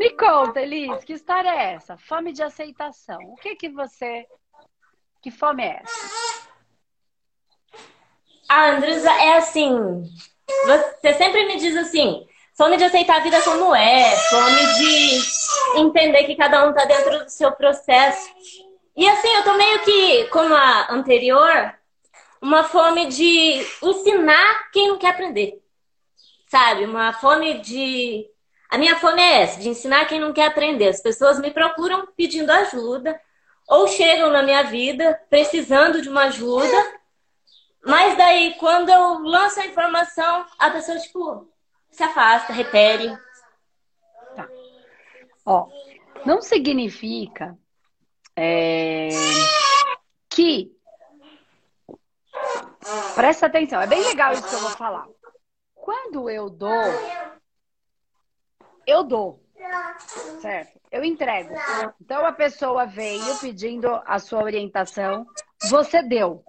Me conta, Elis, que história é essa? Fome de aceitação. O que que você. Que fome é essa? Ah, Andresa, é assim. Você sempre me diz assim: fome de aceitar a vida como é, fome de entender que cada um tá dentro do seu processo. E assim, eu tô meio que, como a anterior, uma fome de ensinar quem não quer aprender. Sabe? Uma fome de. A minha fome é essa, de ensinar quem não quer aprender. As pessoas me procuram pedindo ajuda, ou chegam na minha vida precisando de uma ajuda, mas daí, quando eu lanço a informação, a pessoa, tipo, se afasta, repere. Tá. Ó, não significa é, que Presta atenção, é bem legal isso que eu vou falar. Quando eu dou, eu dou. Certo? Eu entrego. Então a pessoa veio pedindo a sua orientação, você deu.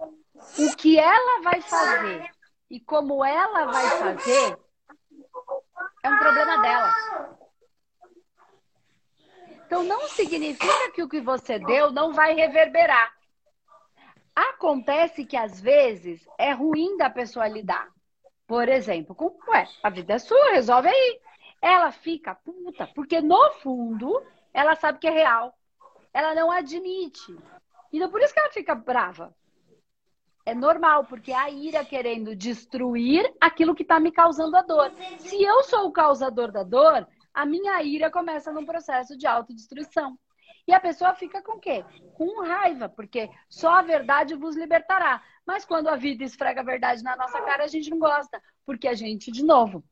O que ela vai fazer e como ela vai fazer é um problema dela. Então não significa que o que você deu não vai reverberar. Acontece que às vezes é ruim da pessoa lidar. Por exemplo, com, ué, a vida é sua, resolve aí. Ela fica puta, porque no fundo ela sabe que é real. Ela não admite. Então por isso que ela fica brava. É normal, porque é a ira querendo destruir aquilo que está me causando a dor. Se eu sou o causador da dor, a minha ira começa num processo de autodestruição. E a pessoa fica com o quê? Com raiva, porque só a verdade vos libertará. Mas quando a vida esfrega a verdade na nossa cara, a gente não gosta, porque a gente, de novo,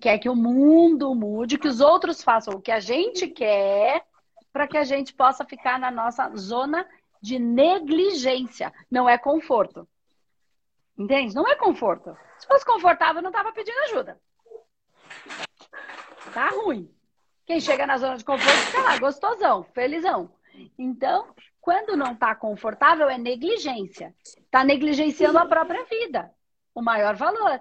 quer que o mundo mude, que os outros façam o que a gente quer, para que a gente possa ficar na nossa zona de negligência. Não é conforto. Entende? Não é conforto. Se fosse confortável, não estava pedindo ajuda. Tá ruim. Quem chega na zona de conforto fica lá, gostosão, felizão. Então, quando não está confortável, é negligência. Está negligenciando a própria vida, o maior valor.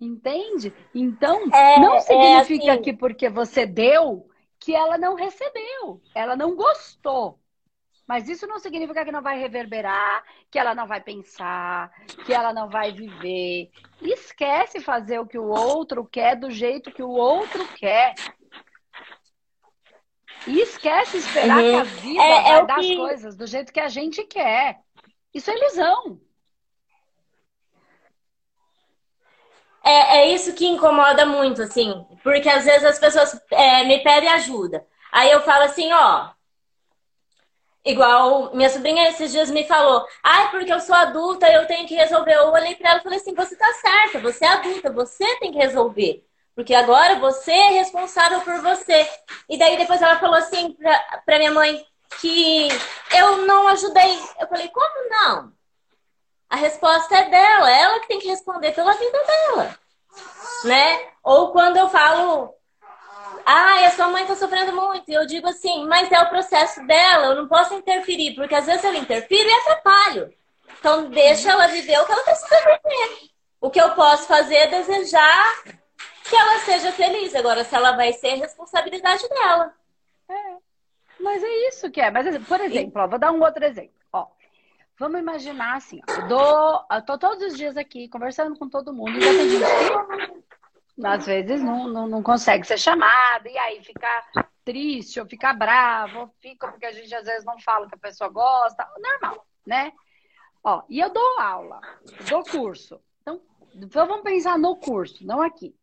Entende? Então, é, não é significa é assim. que porque você deu, que ela não recebeu. Ela não gostou. Mas isso não significa que não vai reverberar, que ela não vai pensar, que ela não vai viver. Esquece fazer o que o outro quer do jeito que o outro quer. E esquece esperar uhum. que a vida é, vai é dar que... as coisas do jeito que a gente quer. Isso é ilusão. É, é isso que incomoda muito, assim. Porque às vezes as pessoas é, me pedem ajuda. Aí eu falo assim, ó. Igual minha sobrinha esses dias me falou, ai, porque eu sou adulta, eu tenho que resolver. Eu olhei pra ela e falei assim, você tá certa, você é adulta, você tem que resolver. Porque agora você é responsável por você. E daí depois ela falou assim pra, pra minha mãe que eu não ajudei. Eu falei, como não? A resposta é dela, ela que tem que responder pela vida dela. Né? Ou quando eu falo, ah, a sua mãe tá sofrendo muito. E eu digo assim, mas é o processo dela, eu não posso interferir, porque às vezes eu interfiro e atrapalho. Então deixa ela viver o que ela precisa viver. O que eu posso fazer é desejar que ela seja feliz. Agora, se ela vai ser, responsabilidade dela. É. Mas é isso que é. Mas, por exemplo, ó, vou dar um outro exemplo. Vamos imaginar assim, ó, eu, dou, eu tô todos os dias aqui conversando com todo mundo. E já tem gente que, às vezes, não, não, não consegue ser chamada. E aí fica triste, ou fica bravo, ou fica porque a gente às vezes não fala que a pessoa gosta. Normal, né? Ó, e eu dou aula, dou curso. Então, vamos pensar no curso, não aqui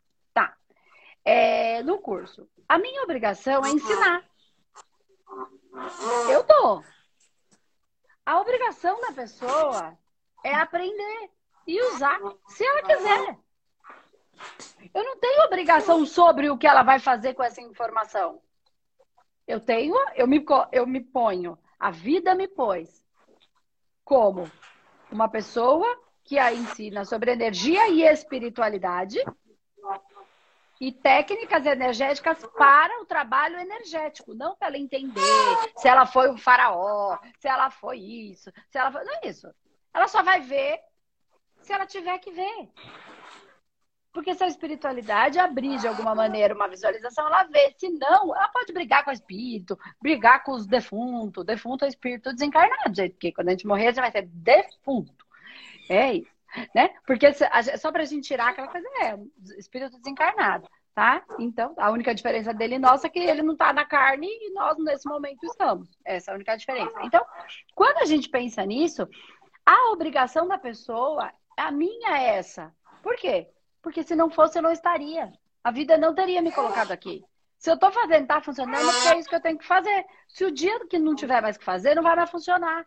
é, no curso. A minha obrigação é ensinar. Eu dou. A obrigação da pessoa é aprender e usar, se ela quiser. Eu não tenho obrigação sobre o que ela vai fazer com essa informação. Eu tenho, eu me, eu me ponho, a vida me pôs como uma pessoa que a ensina sobre energia e espiritualidade e técnicas energéticas para o trabalho energético, não para ela entender se ela foi um faraó, se ela foi isso, se ela foi. Não é isso. Ela só vai ver se ela tiver que ver. Porque se a espiritualidade abrir de alguma maneira uma visualização, ela vê. Se não, ela pode brigar com o espírito, brigar com os defuntos. Defunto é espírito desencarnado, gente. Porque quando a gente morrer, a gente vai ser defunto. É isso. Né? Porque só pra gente tirar aquela coisa, é, espírito desencarnado, tá? Então, a única diferença dele e nossa é que ele não tá na carne e nós, nesse momento, estamos. Essa é a única diferença. Então, quando a gente pensa nisso, a obrigação da pessoa, a minha é essa. Por quê? Porque se não fosse, eu não estaria. A vida não teria me colocado aqui. Se eu estou fazendo, tá funcionando, porque é isso que eu tenho que fazer. Se o dia que não tiver mais que fazer, não vai mais funcionar.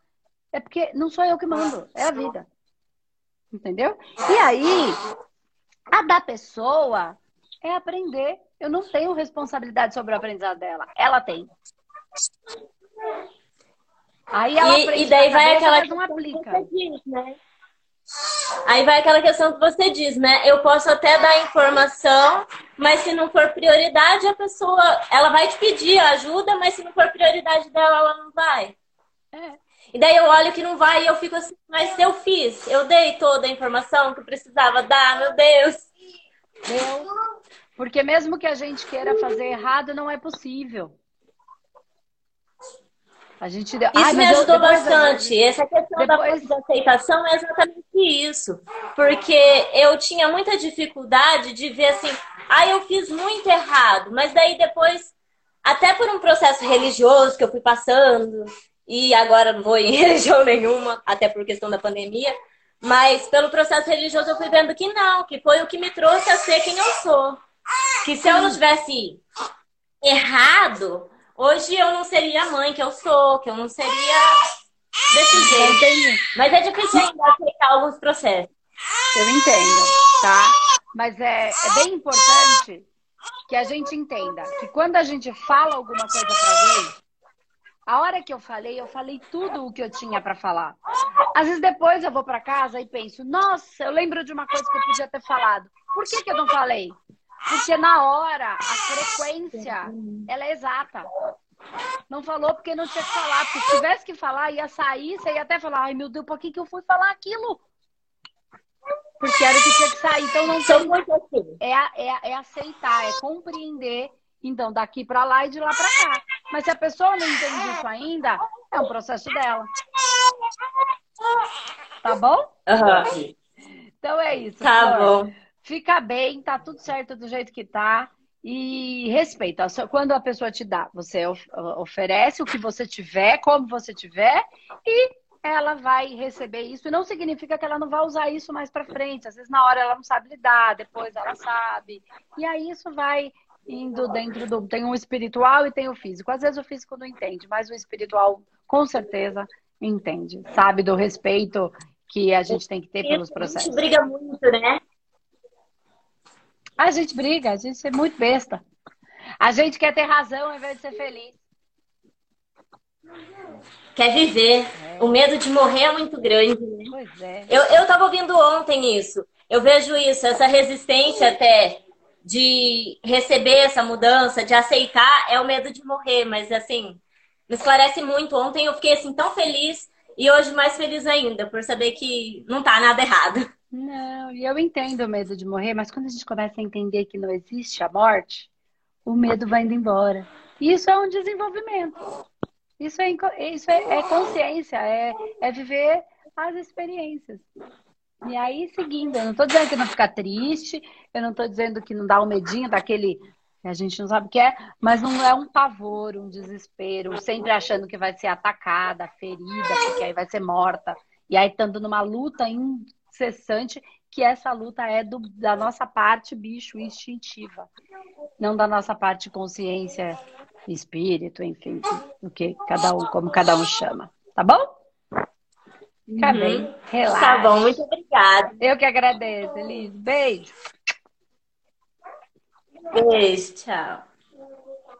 É porque não sou eu que mando, é a vida. Entendeu? E aí, a da pessoa é aprender. Eu não tenho responsabilidade sobre o aprendizado dela. Ela tem. Aí ela e, aprende e daí vai aquela não aplica. Diz, né? Aí vai aquela questão que você diz, né? Eu posso até dar informação, mas se não for prioridade, a pessoa, ela vai te pedir ajuda, mas se não for prioridade dela, ela não vai. É. E daí eu olho que não vai e eu fico assim, mas eu fiz, eu dei toda a informação que precisava dar, meu Deus. Deu. Porque mesmo que a gente queira fazer errado, não é possível. A gente deu... Isso Ai, me ajudou eu, bastante. Eu... Essa questão depois... da aceitação é exatamente isso. Porque eu tinha muita dificuldade de ver assim, ah, eu fiz muito errado. Mas daí depois, até por um processo religioso que eu fui passando, e agora não vou em religião nenhuma, até por questão da pandemia, mas pelo processo religioso eu fui vendo que não, que foi o que me trouxe a ser quem eu sou. Que se eu não tivesse errado, Hoje eu não seria a mãe que eu sou, que eu não seria desse jeito. Mas é difícil ainda aceitar alguns processos. Eu entendo, tá? Mas é, é bem importante que a gente entenda que quando a gente fala alguma coisa para alguém, a hora que eu falei, eu falei tudo o que eu tinha para falar. Às vezes depois eu vou para casa e penso, nossa, eu lembro de uma coisa que eu podia ter falado. Por que, que eu não falei? Porque na hora, a frequência, ela é exata. Não falou porque não tinha que falar. Porque se tivesse que falar, ia sair, você ia até falar, ai meu Deus, por que, que eu fui falar aquilo? Porque era o que tinha que sair. Então não tem. É, é, é aceitar, é compreender. Então, daqui para lá e de lá para cá. Mas se a pessoa não entende isso ainda, é um processo dela. Tá bom? Uhum. Então é isso. Tá bom. Fica bem, tá tudo certo do jeito que tá. E respeita. Quando a pessoa te dá, você oferece o que você tiver, como você tiver, e ela vai receber isso. E não significa que ela não vai usar isso mais para frente. Às vezes, na hora, ela não sabe lidar, depois ela sabe. E aí, isso vai indo dentro do. Tem o espiritual e tem o físico. Às vezes, o físico não entende, mas o espiritual, com certeza, entende. Sabe do respeito que a gente tem que ter pelos processos. A gente briga muito, né? A gente briga, a gente é muito besta. A gente quer ter razão ao invés de ser feliz. Quer viver. É. O medo de morrer é muito grande, né? Pois é. Eu, eu tava ouvindo ontem isso. Eu vejo isso, essa resistência até de receber essa mudança, de aceitar, é o medo de morrer. Mas assim, me esclarece muito. Ontem eu fiquei assim tão feliz e hoje mais feliz ainda, por saber que não tá nada errado. Não, e eu entendo o medo de morrer, mas quando a gente começa a entender que não existe a morte, o medo vai indo embora. Isso é um desenvolvimento. Isso é, isso é, é consciência, é, é viver as experiências. E aí, seguindo, eu não estou dizendo que não ficar triste, eu não estou dizendo que não dá o um medinho daquele que a gente não sabe o que é, mas não é um pavor, um desespero, sempre achando que vai ser atacada, ferida, porque aí vai ser morta. E aí, estando numa luta incessante, que essa luta é do, da nossa parte bicho instintiva, não da nossa parte consciência, espírito, enfim, o que cada um, como cada um chama. Tá bom? Fica uhum. bem, relaxa. Tá bom, muito obrigada. Eu que agradeço, Elis. Beijo. Beijo, tchau.